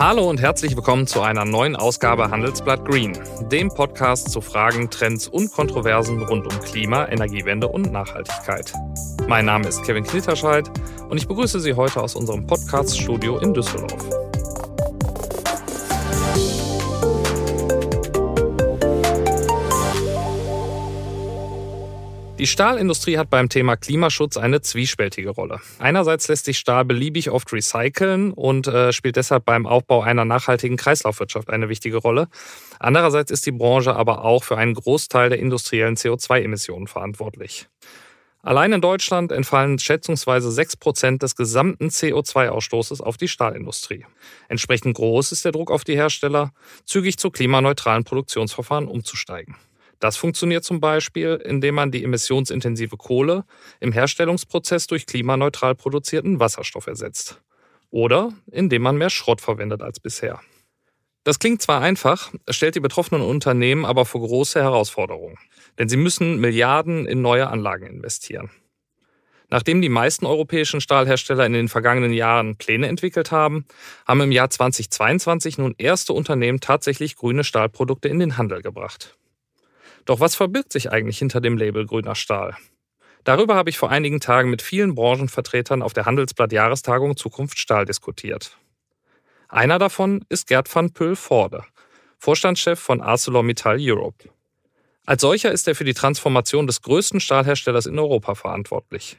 Hallo und herzlich willkommen zu einer neuen Ausgabe Handelsblatt Green, dem Podcast zu Fragen, Trends und Kontroversen rund um Klima, Energiewende und Nachhaltigkeit. Mein Name ist Kevin Knitterscheid und ich begrüße Sie heute aus unserem Podcast-Studio in Düsseldorf. Die Stahlindustrie hat beim Thema Klimaschutz eine zwiespältige Rolle. Einerseits lässt sich Stahl beliebig oft recyceln und äh, spielt deshalb beim Aufbau einer nachhaltigen Kreislaufwirtschaft eine wichtige Rolle. Andererseits ist die Branche aber auch für einen Großteil der industriellen CO2-Emissionen verantwortlich. Allein in Deutschland entfallen schätzungsweise 6 Prozent des gesamten CO2-Ausstoßes auf die Stahlindustrie. Entsprechend groß ist der Druck auf die Hersteller, zügig zu klimaneutralen Produktionsverfahren umzusteigen. Das funktioniert zum Beispiel, indem man die emissionsintensive Kohle im Herstellungsprozess durch klimaneutral produzierten Wasserstoff ersetzt. Oder indem man mehr Schrott verwendet als bisher. Das klingt zwar einfach, stellt die betroffenen Unternehmen aber vor große Herausforderungen. Denn sie müssen Milliarden in neue Anlagen investieren. Nachdem die meisten europäischen Stahlhersteller in den vergangenen Jahren Pläne entwickelt haben, haben im Jahr 2022 nun erste Unternehmen tatsächlich grüne Stahlprodukte in den Handel gebracht. Doch was verbirgt sich eigentlich hinter dem Label grüner Stahl? Darüber habe ich vor einigen Tagen mit vielen Branchenvertretern auf der Handelsblatt Jahrestagung Zukunft Stahl diskutiert. Einer davon ist Gerd van Pöhl-Vorde, Vorstandschef von ArcelorMittal Europe. Als solcher ist er für die Transformation des größten Stahlherstellers in Europa verantwortlich.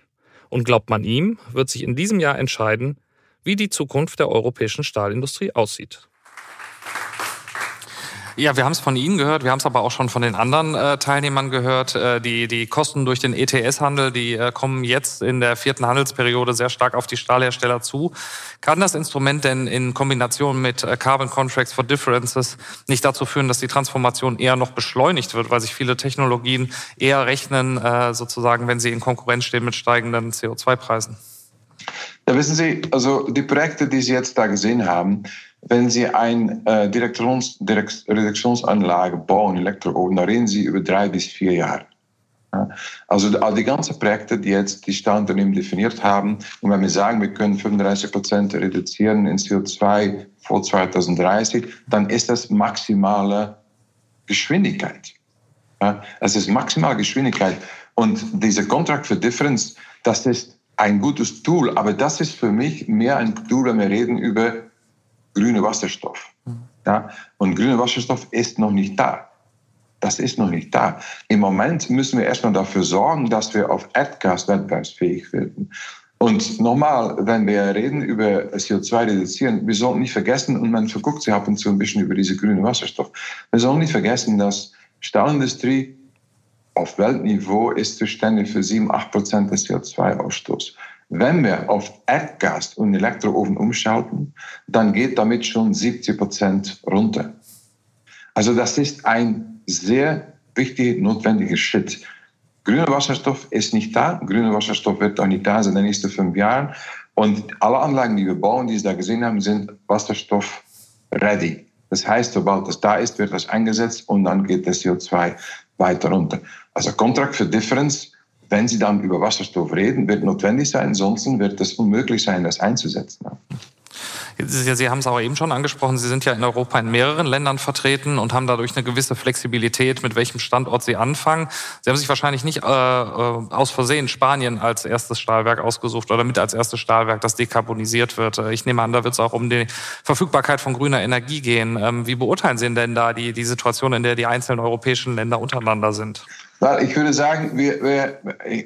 Und glaubt man ihm, wird sich in diesem Jahr entscheiden, wie die Zukunft der europäischen Stahlindustrie aussieht. Ja, wir haben es von Ihnen gehört, wir haben es aber auch schon von den anderen äh, Teilnehmern gehört. Äh, die, die Kosten durch den ETS-Handel, die äh, kommen jetzt in der vierten Handelsperiode sehr stark auf die Stahlhersteller zu. Kann das Instrument denn in Kombination mit äh, Carbon Contracts for Differences nicht dazu führen, dass die Transformation eher noch beschleunigt wird, weil sich viele Technologien eher rechnen, äh, sozusagen, wenn sie in Konkurrenz stehen mit steigenden CO2-Preisen? Ja, wissen Sie, also die Projekte, die Sie jetzt da gesehen haben, wenn Sie eine äh, Direktions, Direkt, Reduktionsanlage bauen, Elektroofen, dann reden Sie über drei bis vier Jahre. Ja, also all die ganzen Projekte, die jetzt die Stahlunternehmen definiert haben, und wenn wir sagen, wir können 35 Prozent reduzieren in CO2 vor 2030, dann ist das maximale Geschwindigkeit. Ja, es ist maximale Geschwindigkeit. Und dieser Contract for Difference, das ist ein gutes Tool, aber das ist für mich mehr ein Tool, wenn wir reden über grüne Wasserstoff. Ja? Und grüner Wasserstoff ist noch nicht da. Das ist noch nicht da. Im Moment müssen wir erstmal dafür sorgen, dass wir auf Erdgas wettbewerbsfähig werden. Und nochmal, wenn wir reden über CO2 reduzieren, wir sollten nicht vergessen, und man verguckt sich ab und zu ein bisschen über diese grüne Wasserstoff, wir sollen nicht vergessen, dass Stahlindustrie auf Weltniveau ist zuständig für 7, 8 Prozent des CO2-Ausstoßes. Wenn wir auf Erdgas und Elektroofen umschalten, dann geht damit schon 70 Prozent runter. Also das ist ein sehr wichtiger, notwendiger Schritt. Grüner Wasserstoff ist nicht da. Grüner Wasserstoff wird auch nicht da sein in den nächsten fünf Jahren. Und alle Anlagen, die wir bauen, die Sie da gesehen haben, sind Wasserstoff ready. Das heißt, sobald das da ist, wird das eingesetzt und dann geht das CO2 weiter runter. Also Contract for Difference wenn Sie dann über Wasserstoff reden, wird notwendig sein, ansonsten wird es unmöglich sein, das einzusetzen. Sie haben es auch eben schon angesprochen, Sie sind ja in Europa in mehreren Ländern vertreten und haben dadurch eine gewisse Flexibilität, mit welchem Standort Sie anfangen. Sie haben sich wahrscheinlich nicht äh, äh aus Versehen Spanien als erstes Stahlwerk ausgesucht oder mit als erstes Stahlwerk, das dekarbonisiert wird. Äh, ich nehme an, da wird es auch um die Verfügbarkeit von grüner Energie gehen. Ähm, wie beurteilen Sie denn da die, die Situation, in der die einzelnen europäischen Länder untereinander sind? Ich würde sagen, wir, wir,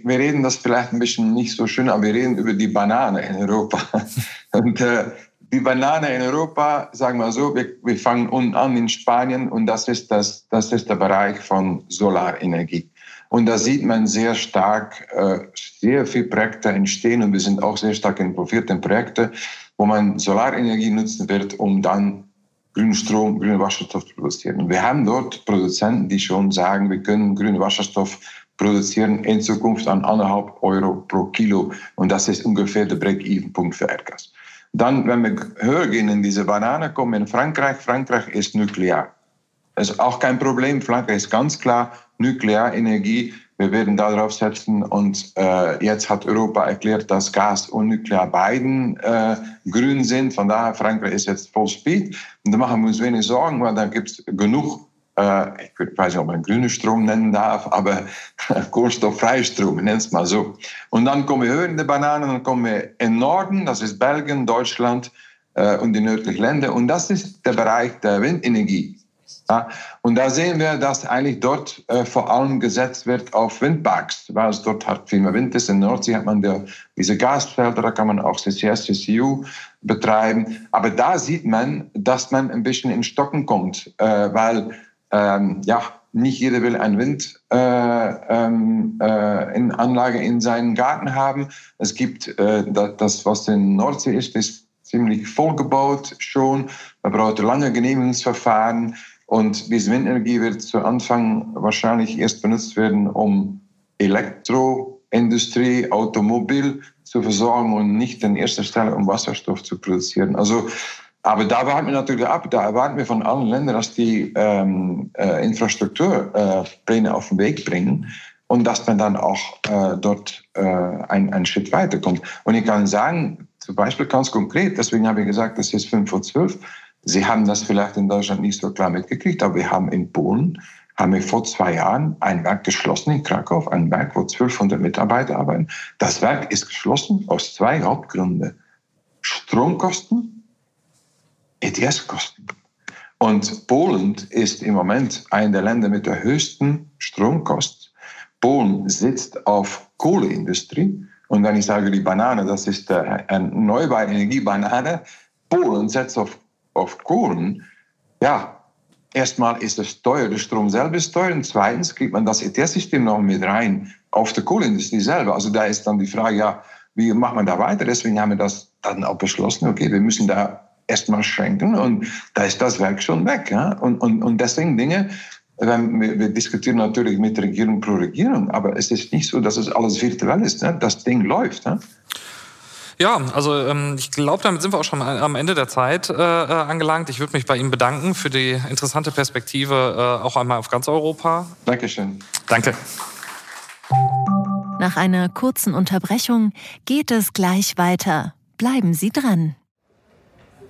wir reden das vielleicht ein bisschen nicht so schön, aber wir reden über die Banane in Europa. Und äh, die Banane in Europa, sagen wir so, wir, wir fangen unten an in Spanien und das ist, das, das ist der Bereich von Solarenergie. Und da sieht man sehr stark, äh, sehr viele Projekte entstehen und wir sind auch sehr stark involviert in Projekte, wo man Solarenergie nutzen wird, um dann grünen Strom, grünen Wasserstoff produzieren. Und wir haben dort Produzenten, die schon sagen, wir können grünen Wasserstoff produzieren in Zukunft an anderthalb Euro pro Kilo. Und das ist ungefähr der Break-Even-Punkt für Erdgas. Dann, wenn wir höher gehen in diese Banane, kommen in Frankreich. Frankreich ist nuklear. Das ist auch kein Problem. Frankreich ist ganz klar Nuklearenergie. Wir werden darauf setzen. Und äh, jetzt hat Europa erklärt, dass Gas und Nuklear beiden äh, grün sind. Von daher, Frankreich ist jetzt voll Speed. Und da machen wir uns wenig Sorgen, weil da gibt es genug äh, ich weiß nicht, ob man grünen Strom nennen darf, aber kohlenstofffreie Strom, nennt es mal so. Und dann kommen wir höher in die Bananen, dann kommen wir in Norden, das ist Belgien, Deutschland äh, und die nördlichen Länder. Und das ist der Bereich der Windenergie. Ja, und da sehen wir, dass eigentlich dort äh, vor allem gesetzt wird auf Windparks, weil es dort halt viel mehr Wind ist. In Nordsee hat man der, diese Gasfelder, da kann man auch CCS, CCU betreiben. Aber da sieht man, dass man ein bisschen in Stocken kommt, äh, weil ähm, ja, nicht jeder will eine Windanlage äh, ähm, äh, in seinem Garten haben. Es gibt äh, das, was in Nordsee ist, ist ziemlich vollgebaut schon. Man braucht lange Genehmigungsverfahren. Und diese Windenergie wird zu Anfang wahrscheinlich erst benutzt werden, um Elektroindustrie, Automobil zu versorgen und nicht in erster Stelle um Wasserstoff zu produzieren. Also, aber da warten wir natürlich ab, da erwarten wir von allen Ländern, dass die ähm, äh, Infrastrukturpläne äh, auf den Weg bringen und dass man dann auch äh, dort äh, einen, einen Schritt weiterkommt. Und ich kann sagen, zum Beispiel ganz konkret, deswegen habe ich gesagt, das ist 5 vor 12, Sie haben das vielleicht in Deutschland nicht so klar mitgekriegt, aber wir haben in Polen, haben wir vor zwei Jahren ein Werk geschlossen in Krakau, ein Werk, wo 1200 Mitarbeiter arbeiten. Das Werk ist geschlossen aus zwei Hauptgründen. Stromkosten, ETS-Kosten. Und Polen ist im Moment ein der Länder mit der höchsten Stromkosten. Polen sitzt auf Kohleindustrie. Und wenn ich sage, die Banane, das ist eine erneuerbare Energiebanane. Polen setzt auf auf Kohlen, ja, erstmal ist es teuer, der Strom selber ist teuer und zweitens kriegt man das ETS-System noch mit rein auf der Kohleindustrie selber. Also da ist dann die Frage, ja, wie macht man da weiter? Deswegen haben wir das dann auch beschlossen, okay, wir müssen da erstmal schenken und da ist das Werk schon weg. Ja? Und, und, und deswegen Dinge, wir, wir diskutieren natürlich mit Regierung pro Regierung, aber es ist nicht so, dass es alles virtuell ist. Ne? Das Ding läuft. Ne? Ja, also ähm, ich glaube, damit sind wir auch schon am Ende der Zeit äh, äh, angelangt. Ich würde mich bei Ihnen bedanken für die interessante Perspektive äh, auch einmal auf ganz Europa. Dankeschön. Danke. Nach einer kurzen Unterbrechung geht es gleich weiter. Bleiben Sie dran.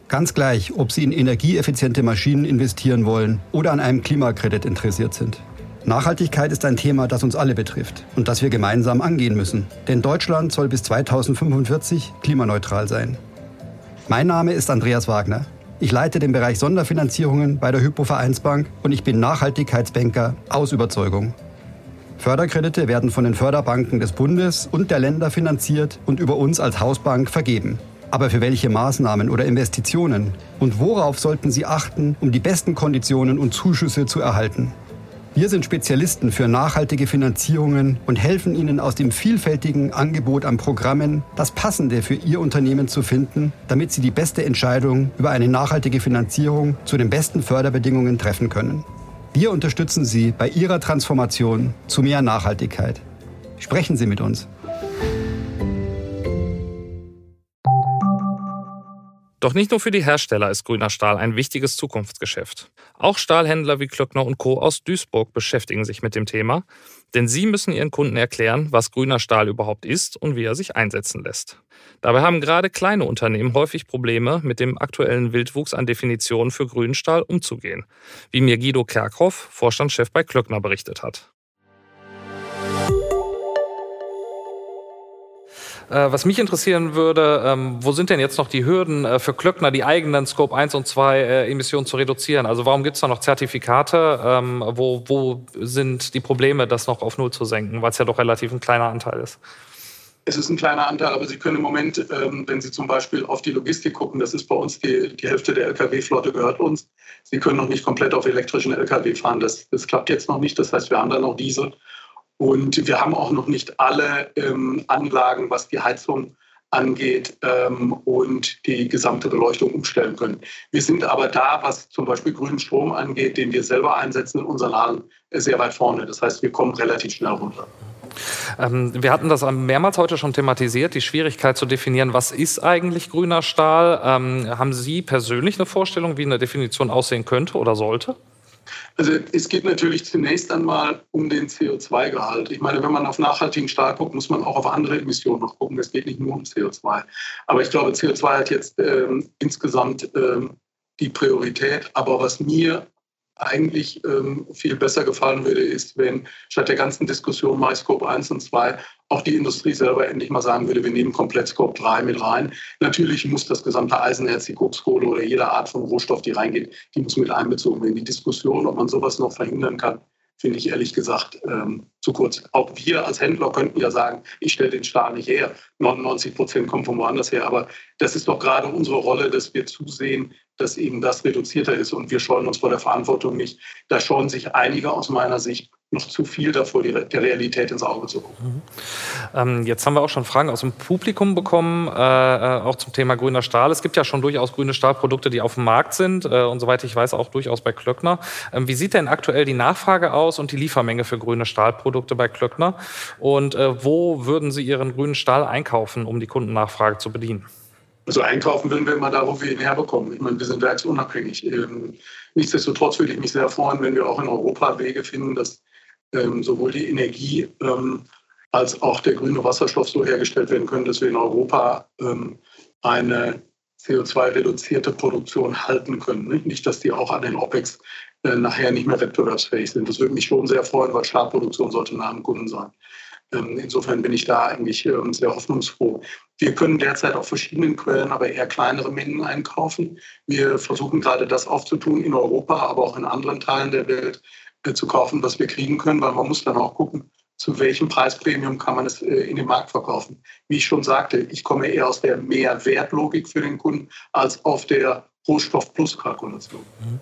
Ganz gleich, ob Sie in energieeffiziente Maschinen investieren wollen oder an einem Klimakredit interessiert sind. Nachhaltigkeit ist ein Thema, das uns alle betrifft und das wir gemeinsam angehen müssen. Denn Deutschland soll bis 2045 klimaneutral sein. Mein Name ist Andreas Wagner. Ich leite den Bereich Sonderfinanzierungen bei der Hypo Vereinsbank und ich bin Nachhaltigkeitsbanker aus Überzeugung. Förderkredite werden von den Förderbanken des Bundes und der Länder finanziert und über uns als Hausbank vergeben. Aber für welche Maßnahmen oder Investitionen? Und worauf sollten Sie achten, um die besten Konditionen und Zuschüsse zu erhalten? Wir sind Spezialisten für nachhaltige Finanzierungen und helfen Ihnen aus dem vielfältigen Angebot an Programmen das Passende für Ihr Unternehmen zu finden, damit Sie die beste Entscheidung über eine nachhaltige Finanzierung zu den besten Förderbedingungen treffen können. Wir unterstützen Sie bei Ihrer Transformation zu mehr Nachhaltigkeit. Sprechen Sie mit uns. Doch nicht nur für die Hersteller ist grüner Stahl ein wichtiges Zukunftsgeschäft. Auch Stahlhändler wie Klöckner und Co. aus Duisburg beschäftigen sich mit dem Thema, denn sie müssen ihren Kunden erklären, was grüner Stahl überhaupt ist und wie er sich einsetzen lässt. Dabei haben gerade kleine Unternehmen häufig Probleme, mit dem aktuellen Wildwuchs an Definitionen für grünen Stahl umzugehen, wie mir Guido Kerkhoff, Vorstandschef bei Klöckner, berichtet hat. Äh, was mich interessieren würde, ähm, wo sind denn jetzt noch die Hürden äh, für Klöckner, die eigenen Scope 1 und 2 äh, Emissionen zu reduzieren? Also warum gibt es da noch Zertifikate? Ähm, wo, wo sind die Probleme, das noch auf Null zu senken, weil es ja doch relativ ein kleiner Anteil ist? Es ist ein kleiner Anteil, aber Sie können im Moment, ähm, wenn Sie zum Beispiel auf die Logistik gucken, das ist bei uns die, die Hälfte der Lkw-Flotte gehört uns. Sie können noch nicht komplett auf elektrischen Lkw fahren. Das, das klappt jetzt noch nicht. Das heißt, wir haben da noch Diesel. Und wir haben auch noch nicht alle ähm, Anlagen, was die Heizung angeht ähm, und die gesamte Beleuchtung umstellen können. Wir sind aber da, was zum Beispiel grünen Strom angeht, den wir selber einsetzen in unseren Hallen, sehr weit vorne. Das heißt, wir kommen relativ schnell runter. Ähm, wir hatten das mehrmals heute schon thematisiert, die Schwierigkeit zu definieren, was ist eigentlich grüner Stahl. Ähm, haben Sie persönlich eine Vorstellung, wie eine Definition aussehen könnte oder sollte? Also es geht natürlich zunächst einmal um den CO2-Gehalt. Ich meine, wenn man auf nachhaltigen Stahl guckt, muss man auch auf andere Emissionen noch gucken. Es geht nicht nur um CO2. Aber ich glaube, CO2 hat jetzt ähm, insgesamt ähm, die Priorität. Aber was mir eigentlich ähm, viel besser gefallen würde, ist, wenn statt der ganzen Diskussion MyScope 1 und 2 auch die Industrie selber endlich mal sagen würde, wir nehmen komplett Scope 3 mit rein. Natürlich muss das gesamte Eisenerz, die Kokskohle oder jede Art von Rohstoff, die reingeht, die muss mit einbezogen werden. Die Diskussion, ob man sowas noch verhindern kann, finde ich ehrlich gesagt ähm, zu kurz. Auch wir als Händler könnten ja sagen, ich stelle den Stahl nicht her. 99 Prozent kommen von woanders her. Aber das ist doch gerade unsere Rolle, dass wir zusehen, dass eben das reduzierter ist. Und wir scheuen uns vor der Verantwortung nicht. Da scheuen sich einige aus meiner Sicht noch zu viel davor, der Realität ins Auge zu gucken. Mhm. Ähm, jetzt haben wir auch schon Fragen aus dem Publikum bekommen, äh, äh, auch zum Thema grüner Stahl. Es gibt ja schon durchaus grüne Stahlprodukte, die auf dem Markt sind äh, und soweit ich weiß auch durchaus bei Klöckner. Ähm, wie sieht denn aktuell die Nachfrage aus und die Liefermenge für grüne Stahlprodukte bei Klöckner? Und äh, wo würden Sie Ihren grünen Stahl einkaufen, um die Kundennachfrage zu bedienen? Also einkaufen würden wir immer da, wo wir ihn herbekommen. Ich meine, wir sind werksunabhängig. Ähm, nichtsdestotrotz würde ich mich sehr freuen, wenn wir auch in Europa Wege finden, dass ähm, sowohl die Energie ähm, als auch der grüne Wasserstoff so hergestellt werden können, dass wir in Europa eine CO2-reduzierte Produktion halten können. Nicht, dass die auch an den OPEX äh, nachher nicht mehr wettbewerbsfähig sind. Das würde mich schon sehr freuen, weil Stahlproduktion sollte nah am Kunden sein. Insofern bin ich da eigentlich sehr hoffnungsfroh. Wir können derzeit auf verschiedenen Quellen aber eher kleinere Mengen einkaufen. Wir versuchen gerade das aufzutun in Europa, aber auch in anderen Teilen der Welt äh, zu kaufen, was wir kriegen können, weil man muss dann auch gucken, zu welchem Preispremium kann man es äh, in den Markt verkaufen. Wie ich schon sagte, ich komme eher aus der Mehrwertlogik für den Kunden als auf der Rohstoff-Plus-Kalkulation. Mhm.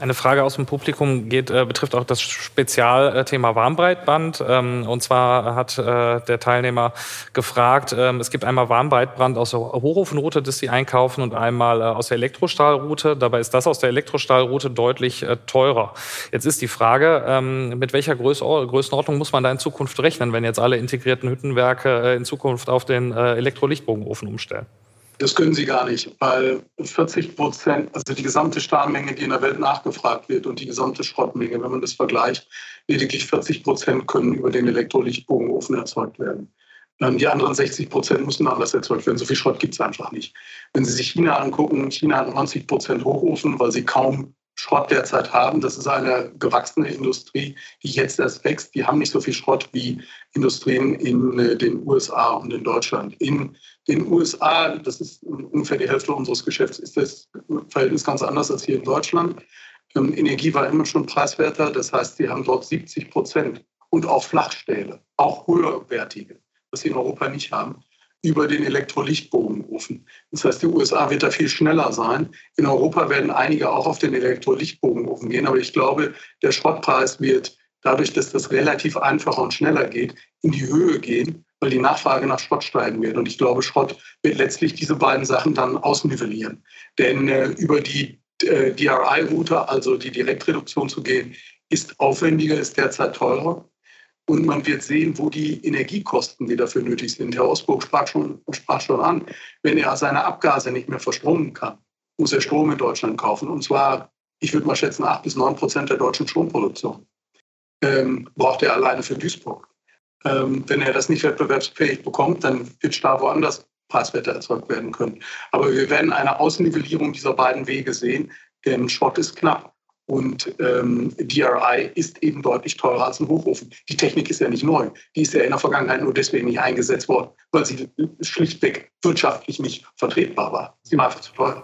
Eine Frage aus dem Publikum geht, äh, betrifft auch das Spezialthema Warmbreitband. Ähm, und zwar hat äh, der Teilnehmer gefragt, ähm, es gibt einmal Warmbreitband aus der Hochofenroute, das Sie einkaufen, und einmal äh, aus der Elektrostahlroute. Dabei ist das aus der Elektrostahlroute deutlich äh, teurer. Jetzt ist die Frage, ähm, mit welcher Größenordnung muss man da in Zukunft rechnen, wenn jetzt alle integrierten Hüttenwerke äh, in Zukunft auf den äh, Elektrolichtbogenofen umstellen? Das können sie gar nicht, weil 40 Prozent, also die gesamte Stahlmenge, die in der Welt nachgefragt wird und die gesamte Schrottmenge, wenn man das vergleicht, lediglich 40 Prozent können über den Elektrolichtbogenofen erzeugt werden. Ähm, die anderen 60 Prozent müssen anders erzeugt werden. So viel Schrott gibt es einfach nicht. Wenn Sie sich China angucken, China hat 90 Prozent Hochofen, weil sie kaum Schrott derzeit haben. Das ist eine gewachsene Industrie, die jetzt erst wächst. Die haben nicht so viel Schrott wie Industrien in äh, den USA und in Deutschland. In den USA, das ist ungefähr die Hälfte unseres Geschäfts, ist das Verhältnis ganz anders als hier in Deutschland. Ähm, Energie war immer schon preiswerter. Das heißt, sie haben dort 70 Prozent und auch Flachstähle, auch höherwertige, was sie in Europa nicht haben über den Elektrolichtbogenofen. Das heißt, die USA wird da viel schneller sein. In Europa werden einige auch auf den Elektrolichtbogenofen gehen, aber ich glaube, der Schrottpreis wird dadurch, dass das relativ einfacher und schneller geht, in die Höhe gehen, weil die Nachfrage nach Schrott steigen wird. Und ich glaube, Schrott wird letztlich diese beiden Sachen dann ausnivellieren. Denn äh, über die äh, DRI-Route, also die Direktreduktion zu gehen, ist aufwendiger, ist derzeit teurer. Und man wird sehen, wo die Energiekosten, die dafür nötig sind. Herr Osburg sprach schon, sprach schon an, wenn er seine Abgase nicht mehr verstromen kann, muss er Strom in Deutschland kaufen. Und zwar, ich würde mal schätzen, acht bis neun Prozent der deutschen Stromproduktion ähm, braucht er alleine für Duisburg. Ähm, wenn er das nicht wettbewerbsfähig bekommt, dann wird Stahl woanders preiswerter erzeugt werden können. Aber wir werden eine Ausnivellierung dieser beiden Wege sehen, denn Schrott ist knapp. Und ähm, DRI ist eben deutlich teurer als ein Hochofen. Die Technik ist ja nicht neu. Die ist ja in der Vergangenheit nur deswegen nicht eingesetzt worden, weil sie schlichtweg wirtschaftlich nicht vertretbar war. Sie war einfach zu teuer.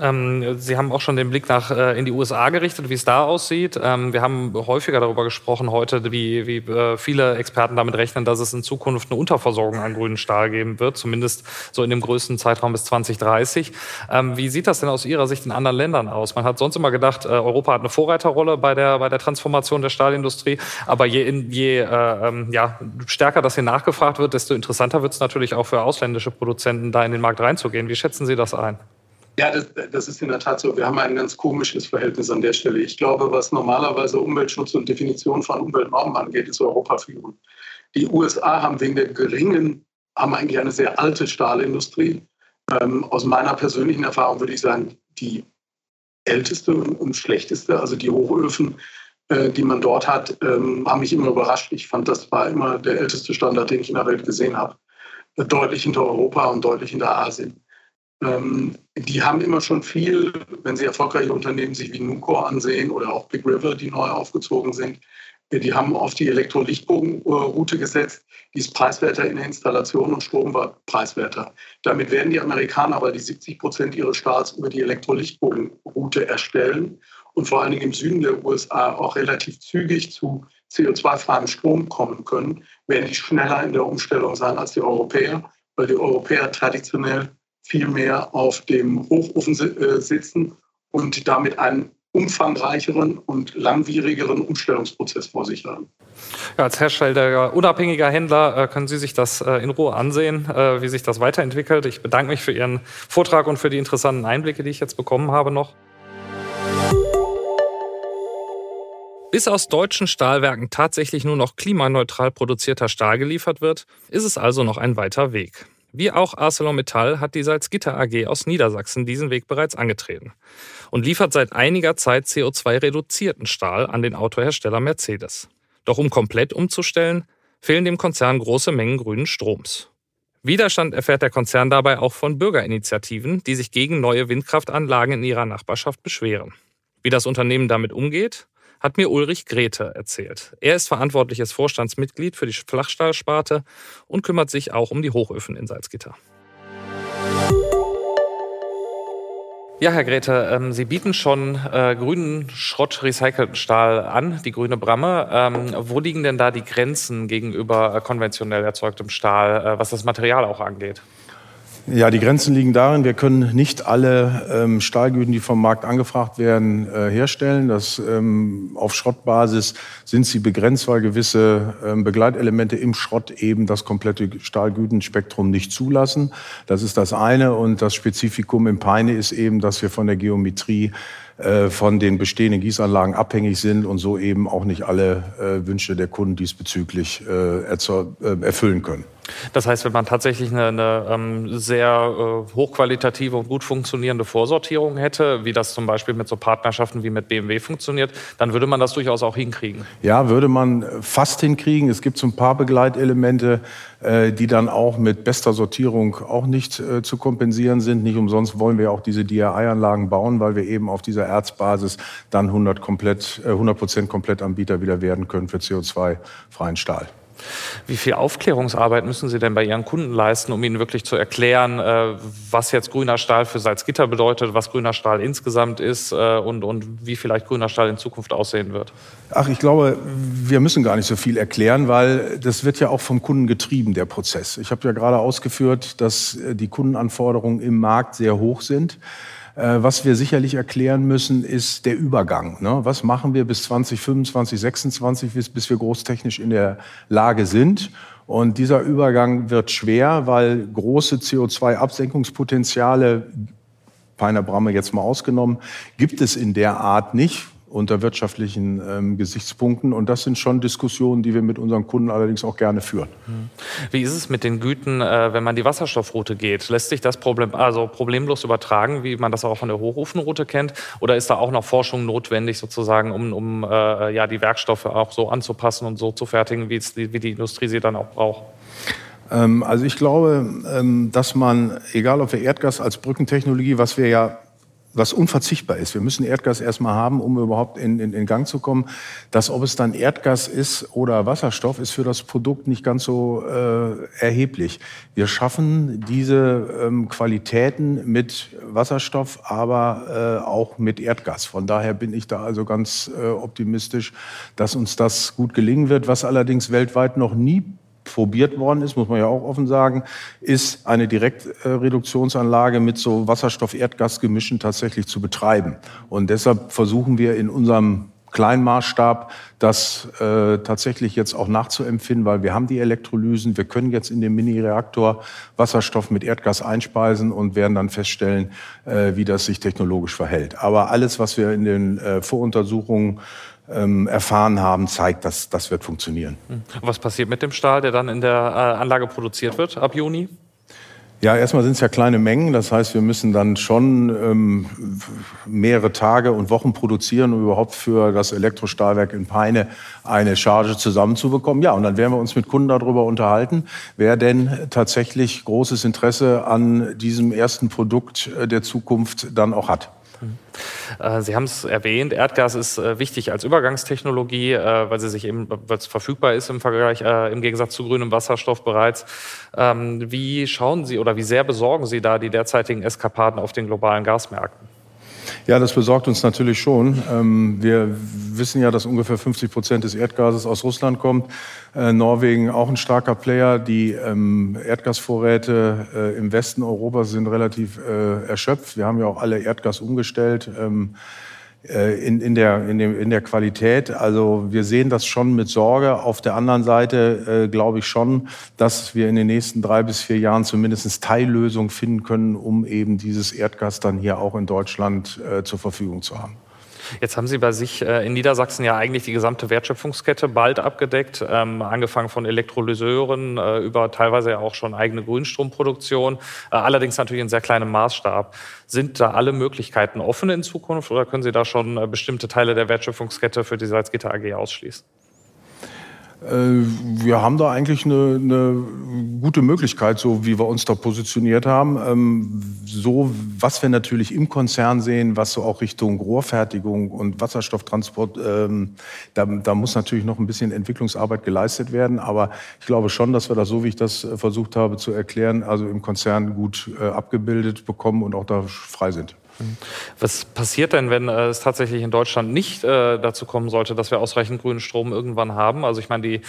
Ähm, Sie haben auch schon den Blick nach äh, in die USA gerichtet, wie es da aussieht. Ähm, wir haben häufiger darüber gesprochen heute, wie, wie äh, viele Experten damit rechnen, dass es in Zukunft eine Unterversorgung an grünen Stahl geben wird, zumindest so in dem größten Zeitraum bis 2030. Ähm, wie sieht das denn aus Ihrer Sicht in anderen Ländern aus? Man hat sonst immer gedacht, äh, Europa hat eine Vorreiterrolle bei der, bei der Transformation der Stahlindustrie, aber je, je äh, ähm, ja, stärker das hier nachgefragt wird, desto interessanter wird es natürlich auch für ausländische Produzenten, da in den Markt reinzugehen. Wie schätzen Sie das ein? Ja, das, das, ist in der Tat so. Wir haben ein ganz komisches Verhältnis an der Stelle. Ich glaube, was normalerweise Umweltschutz und Definition von Umweltnormen angeht, ist Europa führend. Die USA haben wegen der geringen, haben eigentlich eine sehr alte Stahlindustrie. Ähm, aus meiner persönlichen Erfahrung würde ich sagen, die älteste und schlechteste. Also die Hochöfen, äh, die man dort hat, ähm, haben mich immer überrascht. Ich fand, das war immer der älteste Standard, den ich in der Welt gesehen habe. Deutlich hinter Europa und deutlich hinter Asien. Ähm, die haben immer schon viel, wenn sie erfolgreiche Unternehmen sich wie Nucor ansehen oder auch Big River, die neu aufgezogen sind, die haben auf die Elektrolichtbogenroute gesetzt. Die ist preiswerter in der Installation und Strom war preiswerter. Damit werden die Amerikaner aber die 70 Prozent ihres Stahls über die Elektrolichtbogenroute erstellen und vor allen Dingen im Süden der USA auch relativ zügig zu CO2-freiem Strom kommen können, werden die schneller in der Umstellung sein als die Europäer, weil die Europäer traditionell viel mehr auf dem Hochofen äh, sitzen und damit einen umfangreicheren und langwierigeren Umstellungsprozess vor sich haben. Ja, als Hersteller, unabhängiger Händler äh, können Sie sich das äh, in Ruhe ansehen, wie sich das weiterentwickelt. Ich bedanke mich für Ihren Vortrag und für die interessanten Einblicke, die ich jetzt bekommen habe noch. Bis aus deutschen Stahlwerken tatsächlich nur noch klimaneutral produzierter Stahl geliefert wird, ist es also noch ein weiter Weg. Wie auch ArcelorMittal hat die Salzgitter AG aus Niedersachsen diesen Weg bereits angetreten und liefert seit einiger Zeit CO2-reduzierten Stahl an den Autohersteller Mercedes. Doch um komplett umzustellen, fehlen dem Konzern große Mengen grünen Stroms. Widerstand erfährt der Konzern dabei auch von Bürgerinitiativen, die sich gegen neue Windkraftanlagen in ihrer Nachbarschaft beschweren. Wie das Unternehmen damit umgeht, hat mir Ulrich Grete erzählt. Er ist verantwortliches Vorstandsmitglied für die Flachstahlsparte und kümmert sich auch um die Hochöfen in Salzgitter. Ja, Herr Grete, ähm, Sie bieten schon äh, grünen Schrott recycelten Stahl an, die grüne Bramme. Ähm, wo liegen denn da die Grenzen gegenüber äh, konventionell erzeugtem Stahl, äh, was das Material auch angeht? Ja, die Grenzen liegen darin, wir können nicht alle ähm, Stahlgüten, die vom Markt angefragt werden, äh, herstellen. Das, ähm, auf Schrottbasis sind sie begrenzt, weil gewisse ähm, Begleitelemente im Schrott eben das komplette Stahlgütenspektrum nicht zulassen. Das ist das eine. Und das Spezifikum im Peine ist eben, dass wir von der Geometrie äh, von den bestehenden Gießanlagen abhängig sind und so eben auch nicht alle äh, Wünsche der Kunden diesbezüglich äh, erfüllen können. Das heißt, wenn man tatsächlich eine, eine ähm, sehr äh, hochqualitative und gut funktionierende Vorsortierung hätte, wie das zum Beispiel mit so Partnerschaften wie mit BMW funktioniert, dann würde man das durchaus auch hinkriegen. Ja, würde man fast hinkriegen. Es gibt so ein paar Begleitelemente, äh, die dann auch mit bester Sortierung auch nicht äh, zu kompensieren sind. Nicht umsonst wollen wir auch diese DRI-Anlagen bauen, weil wir eben auf dieser Erzbasis dann 100 komplett, 100 äh, Prozent Komplettanbieter wieder werden können für CO2-freien Stahl. Wie viel Aufklärungsarbeit müssen Sie denn bei Ihren Kunden leisten, um ihnen wirklich zu erklären, äh, was jetzt grüner Stahl für Salzgitter bedeutet, was grüner Stahl insgesamt ist äh, und, und wie vielleicht grüner Stahl in Zukunft aussehen wird? Ach, ich glaube, wir müssen gar nicht so viel erklären, weil das wird ja auch vom Kunden getrieben, der Prozess. Ich habe ja gerade ausgeführt, dass äh, die Kundenanforderungen im Markt sehr hoch sind. Äh, was wir sicherlich erklären müssen, ist der Übergang. Ne? Was machen wir bis 2025, 2026, bis, wir großtechnisch in der Lage sind? Und dieser Übergang wird schwer, weil große CO2-Absenkungspotenziale, Peiner Bramme jetzt mal ausgenommen, gibt es in der Art nicht unter wirtschaftlichen ähm, Gesichtspunkten. Und das sind schon Diskussionen, die wir mit unseren Kunden allerdings auch gerne führen. Wie ist es mit den Güten, äh, wenn man die Wasserstoffroute geht? Lässt sich das Problem, also problemlos übertragen, wie man das auch von der Hochofenroute kennt? Oder ist da auch noch Forschung notwendig, sozusagen, um, um äh, ja, die Werkstoffe auch so anzupassen und so zu fertigen, wie, wie die Industrie sie dann auch braucht? Ähm, also ich glaube, ähm, dass man, egal ob wir Erdgas als Brückentechnologie, was wir ja was unverzichtbar ist. Wir müssen Erdgas erstmal haben, um überhaupt in, in, in Gang zu kommen. Das, ob es dann Erdgas ist oder Wasserstoff, ist für das Produkt nicht ganz so äh, erheblich. Wir schaffen diese ähm, Qualitäten mit Wasserstoff, aber äh, auch mit Erdgas. Von daher bin ich da also ganz äh, optimistisch, dass uns das gut gelingen wird. Was allerdings weltweit noch nie probiert worden ist, muss man ja auch offen sagen, ist eine Direktreduktionsanlage mit so Wasserstoff-Erdgas-Gemischen tatsächlich zu betreiben. Und deshalb versuchen wir in unserem kleinen Maßstab das äh, tatsächlich jetzt auch nachzuempfinden, weil wir haben die Elektrolysen, wir können jetzt in dem Mini-Reaktor Wasserstoff mit Erdgas einspeisen und werden dann feststellen, äh, wie das sich technologisch verhält. Aber alles, was wir in den äh, Voruntersuchungen ähm, erfahren haben, zeigt, dass das wird funktionieren. Was passiert mit dem Stahl, der dann in der äh, Anlage produziert wird ab Juni? Ja, erstmal sind es ja kleine Mengen. Das heißt, wir müssen dann schon ähm, mehrere Tage und Wochen produzieren, um überhaupt für das Elektrostahlwerk in Peine eine Charge zusammenzubekommen. Ja, und dann werden wir uns mit Kunden darüber unterhalten, wer denn tatsächlich großes Interesse an diesem ersten Produkt der Zukunft dann auch hat. Äh, Sie haben es erwähnt, Erdgas ist äh, wichtig als Übergangstechnologie, äh, weil sie sich eben, weil es verfügbar ist im Vergleich, im Gegensatz zu grünem Wasserstoff bereits. Ähm, wie schauen Sie oder wie sehr besorgen Sie da die derzeitigen Eskapaden auf den globalen Gasmärkten? Ja, das besorgt uns natürlich schon. Ähm, wir wissen ja, dass ungefähr 50 Prozent des Erdgases aus Russland kommt. Äh, Norwegen auch ein starker Player. Die ähm, Erdgasvorräte äh, im Westen Europas sind relativ äh, erschöpft. Wir haben ja auch alle Erdgas umgestellt. Ähm, äh, in, in, der, in, dem, in der Qualität. Also wir sehen das schon mit Sorge. Auf der anderen Seite äh, glaube ich schon, dass wir in den nächsten drei bis vier Jahren zumindest Teillösungen finden können, um eben dieses Erdgas dann hier auch in Deutschland äh, zur Verfügung zu haben. Jetzt haben Sie bei sich äh, in Niedersachsen ja eigentlich die gesamte Wertschöpfungskette bald abgedeckt, ähm, angefangen von Elektrolyseuren äh, über teilweise ja auch schon eigene Grünstromproduktion, äh, allerdings natürlich in sehr kleinem Maßstab. Sind da alle Möglichkeiten offen in Zukunft oder können Sie da schon bestimmte Teile der Wertschöpfungskette für die Salzgitter AG ausschließen? Äh, wir haben da eigentlich eine, eine, gute Möglichkeit, so wie wir uns da positioniert haben. Ähm, so, was wir natürlich im Konzern sehen, was so auch Richtung Rohrfertigung und Wasserstofftransport, ähm, da, da muss natürlich noch ein bisschen Entwicklungsarbeit geleistet werden. Aber ich glaube schon, dass wir das, so wie ich das äh, versucht habe zu erklären, also im Konzern gut äh, abgebildet bekommen und auch da frei sind. Was passiert denn, wenn äh, es tatsächlich in Deutschland nicht äh, dazu kommen sollte, dass wir ausreichend grünen Strom irgendwann haben? Also ich meine, die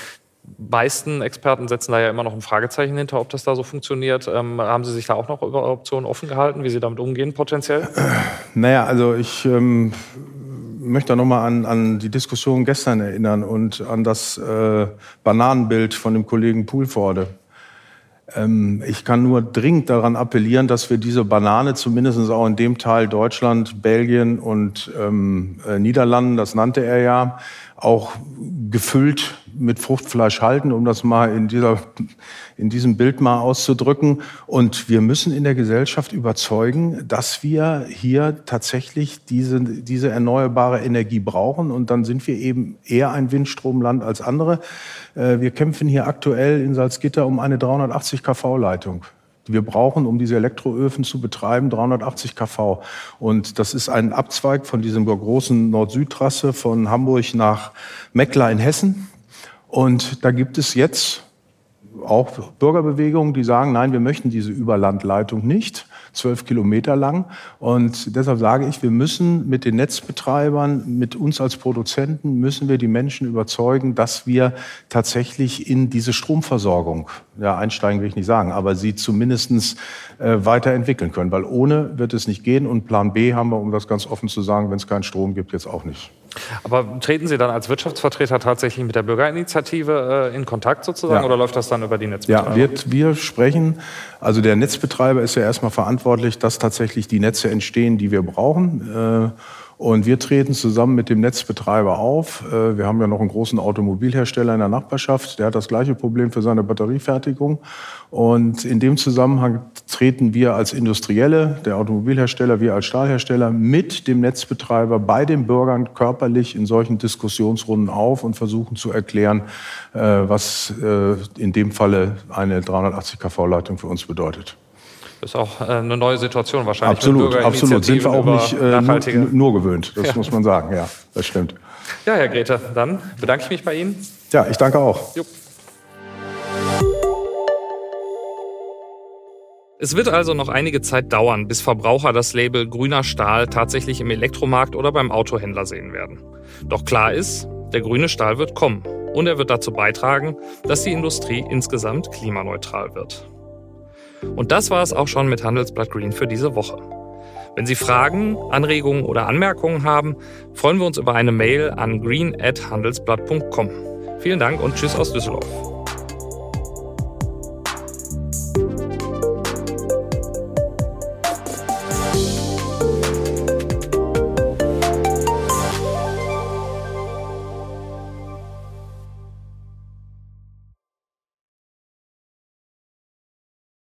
meisten Experten setzen da ja immer noch ein Fragezeichen hinter, ob das da so funktioniert. Ähm, haben Sie sich da auch noch über Optionen offen gehalten, wie Sie damit umgehen potenziell? Naja, also ich ähm, möchte nochmal an, an die Diskussion gestern erinnern und an das äh, Bananenbild von dem Kollegen Poolforde. Ähm, ich kann nur dringend daran appellieren, dass wir diese Banane zumindest auch in dem Teil Deutschland, Belgien und ähm, äh, Niederlanden, das nannte er ja, auch gefüllt mit Fruchtfleisch halten, um das mal in, dieser, in diesem Bild mal auszudrücken. Und wir müssen in der Gesellschaft überzeugen, dass wir hier tatsächlich diese, diese erneuerbare Energie brauchen. Und dann sind wir eben eher ein Windstromland als andere. Äh, wir kämpfen hier aktuell in Salzgitter um eine 380 kV-Leitung wir brauchen, um diese Elektroöfen zu betreiben, 380 kV. Und das ist ein Abzweig von diesem großen Nord-Süd-Trasse von Hamburg nach Meckler in Hessen. Und da gibt es jetzt auch Bürgerbewegungen, die sagen, nein, wir möchten diese Überlandleitung nicht zwölf Kilometer lang. Und deshalb sage ich, wir müssen mit den Netzbetreibern, mit uns als Produzenten, müssen wir die Menschen überzeugen, dass wir tatsächlich in diese Stromversorgung, ja, einsteigen will ich nicht sagen, aber sie zumindestens äh, weiterentwickeln können. Weil ohne wird es nicht gehen. Und Plan B haben wir, um das ganz offen zu sagen, wenn es keinen Strom gibt, jetzt auch nicht. Aber treten Sie dann als Wirtschaftsvertreter tatsächlich mit der Bürgerinitiative äh, in Kontakt sozusagen ja. oder läuft das dann über die Netzbetreiber? Ja, wir, wir sprechen, also der Netzbetreiber ist ja erstmal verantwortlich, dass tatsächlich die Netze entstehen, die wir brauchen. Äh, und wir treten zusammen mit dem Netzbetreiber auf. Äh, wir haben ja noch einen großen Automobilhersteller in der Nachbarschaft, der hat das gleiche Problem für seine Batteriefertigung. Und in dem Zusammenhang treten wir als Industrielle, der Automobilhersteller, wir als Stahlhersteller mit dem Netzbetreiber bei den Bürgern körperlich in solchen Diskussionsrunden auf und versuchen zu erklären, äh, was äh, in dem Falle eine 380 kV-Leitung für uns bedeutet. Das ist auch äh, eine neue Situation wahrscheinlich. Absolut, absolut. Sind wir auch nicht äh, nur, nur, gewöhnt. Das ja. muss man sagen. Ja, das stimmt. Ja, Herr Grete, dann bedanke ich mich bei Ihnen. Ja, ich danke auch. Jupp. Es wird also noch einige Zeit dauern, bis Verbraucher das Label grüner Stahl tatsächlich im Elektromarkt oder beim Autohändler sehen werden. Doch klar ist, der grüne Stahl wird kommen und er wird dazu beitragen, dass die Industrie insgesamt klimaneutral wird. Und das war es auch schon mit Handelsblatt Green für diese Woche. Wenn Sie Fragen, Anregungen oder Anmerkungen haben, freuen wir uns über eine Mail an green@handelsblatt.com. Vielen Dank und Tschüss aus Düsseldorf.